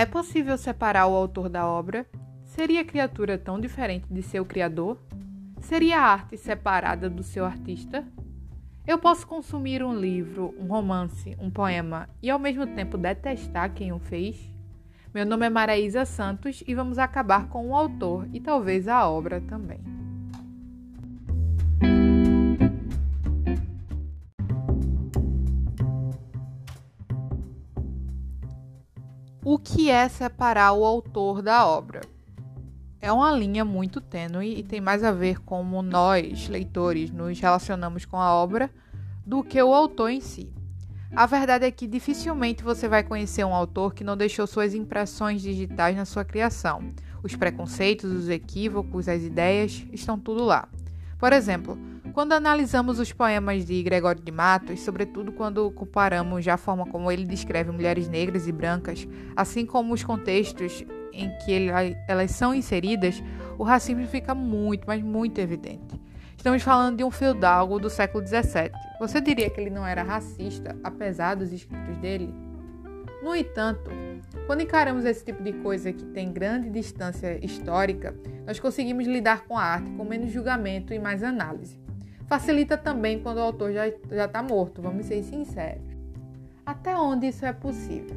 É possível separar o autor da obra? Seria a criatura tão diferente de seu criador? Seria a arte separada do seu artista? Eu posso consumir um livro, um romance, um poema e ao mesmo tempo detestar quem o fez? Meu nome é Maraísa Santos e vamos acabar com o autor e talvez a obra também. O que é separar o autor da obra? É uma linha muito tênue e tem mais a ver como nós, leitores, nos relacionamos com a obra do que o autor em si. A verdade é que dificilmente você vai conhecer um autor que não deixou suas impressões digitais na sua criação. Os preconceitos, os equívocos, as ideias estão tudo lá. Por exemplo, quando analisamos os poemas de Gregório de Matos, sobretudo quando comparamos a forma como ele descreve mulheres negras e brancas, assim como os contextos em que ele, elas são inseridas, o racismo fica muito, mas muito evidente. Estamos falando de um feudalgo do século XVII. Você diria que ele não era racista, apesar dos escritos dele? No entanto, quando encaramos esse tipo de coisa que tem grande distância histórica, nós conseguimos lidar com a arte com menos julgamento e mais análise. Facilita também quando o autor já está morto, vamos ser sinceros. Até onde isso é possível?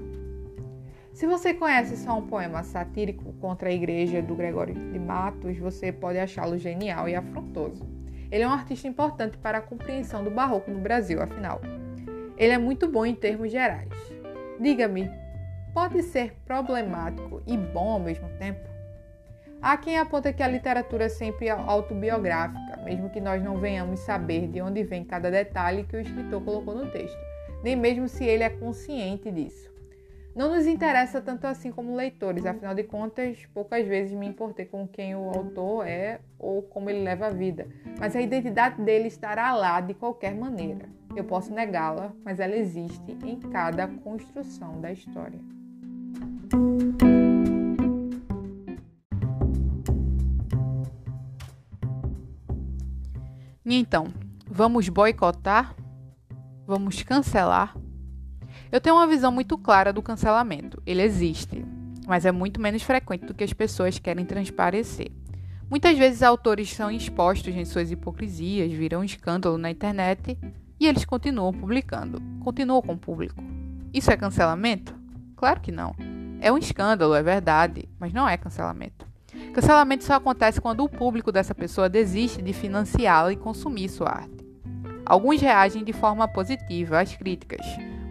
Se você conhece só um poema satírico contra a igreja do Gregório de Matos, você pode achá-lo genial e afrontoso. Ele é um artista importante para a compreensão do barroco no Brasil, afinal. Ele é muito bom em termos gerais. Diga-me, pode ser problemático e bom ao mesmo tempo? Há quem aponta que a literatura é sempre autobiográfica, mesmo que nós não venhamos saber de onde vem cada detalhe que o escritor colocou no texto, nem mesmo se ele é consciente disso. Não nos interessa tanto assim como leitores, afinal de contas, poucas vezes me importei com quem o autor é ou como ele leva a vida, mas a identidade dele estará lá de qualquer maneira. Eu posso negá-la, mas ela existe em cada construção da história. E então, vamos boicotar? Vamos cancelar? Eu tenho uma visão muito clara do cancelamento. Ele existe, mas é muito menos frequente do que as pessoas querem transparecer. Muitas vezes autores são expostos em suas hipocrisias, viram um escândalo na internet e eles continuam publicando, continuam com o público. Isso é cancelamento? Claro que não. É um escândalo, é verdade, mas não é cancelamento. Cancelamento só acontece quando o público dessa pessoa desiste de financiá-la e consumir sua arte. Alguns reagem de forma positiva às críticas,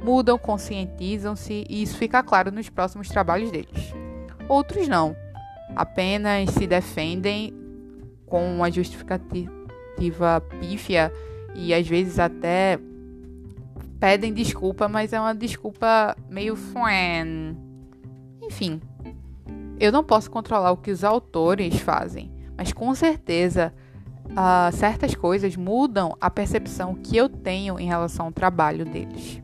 mudam, conscientizam-se e isso fica claro nos próximos trabalhos deles. Outros não, apenas se defendem com uma justificativa pífia e às vezes até pedem desculpa, mas é uma desculpa meio fuen. Enfim, eu não posso controlar o que os autores fazem, mas com certeza uh, certas coisas mudam a percepção que eu tenho em relação ao trabalho deles.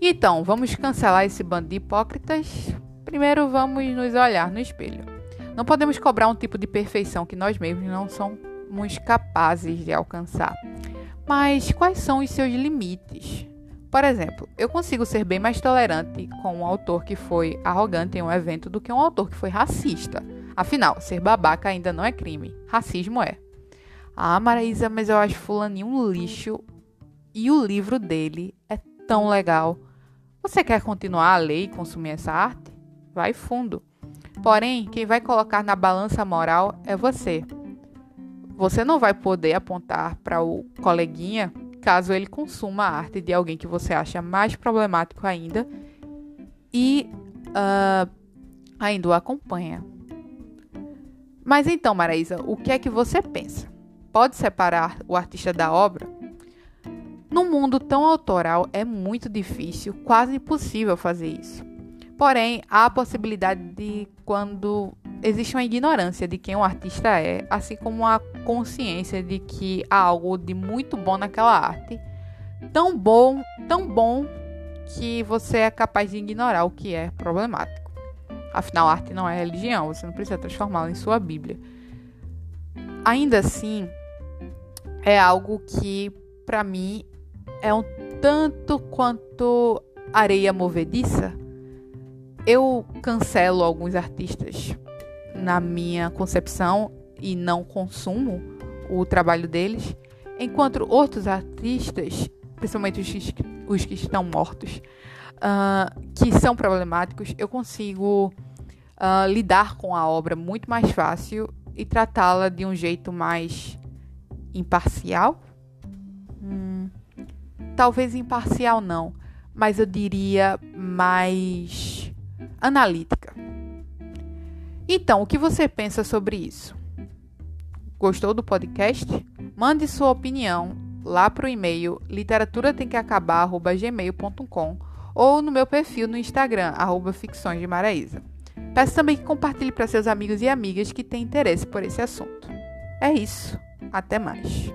Então, vamos cancelar esse bando de hipócritas? Primeiro, vamos nos olhar no espelho. Não podemos cobrar um tipo de perfeição que nós mesmos não somos capazes de alcançar. Mas quais são os seus limites? Por exemplo, eu consigo ser bem mais tolerante com um autor que foi arrogante em um evento do que um autor que foi racista. Afinal, ser babaca ainda não é crime, racismo é. Ah, Maraísa, mas eu acho Fulaninho um lixo e o livro dele é tão legal. Você quer continuar a ler e consumir essa arte? Vai fundo. Porém, quem vai colocar na balança moral é você. Você não vai poder apontar para o coleguinha caso ele consuma a arte de alguém que você acha mais problemático ainda e uh, ainda o acompanha. Mas então, Maraísa, o que é que você pensa? Pode separar o artista da obra? Num mundo tão autoral é muito difícil, quase impossível fazer isso. Porém, há a possibilidade de quando existe uma ignorância de quem o artista é, assim como a consciência de que há algo de muito bom naquela arte, tão bom, tão bom que você é capaz de ignorar o que é problemático. Afinal, arte não é religião, você não precisa transformá-la em sua Bíblia. Ainda assim, é algo que para mim é um tanto quanto areia movediça eu cancelo alguns artistas na minha concepção e não consumo o trabalho deles, enquanto outros artistas, principalmente os que, os que estão mortos, uh, que são problemáticos, eu consigo uh, lidar com a obra muito mais fácil e tratá-la de um jeito mais imparcial. Hum, talvez imparcial não, mas eu diria mais analítica. Então, o que você pensa sobre isso? Gostou do podcast? Mande sua opinião lá para o e-mail literaturatemqueacabar.gmail.com ou no meu perfil no Instagram, arroba Ficções de Maraísa. Peço também que compartilhe para seus amigos e amigas que têm interesse por esse assunto. É isso. Até mais.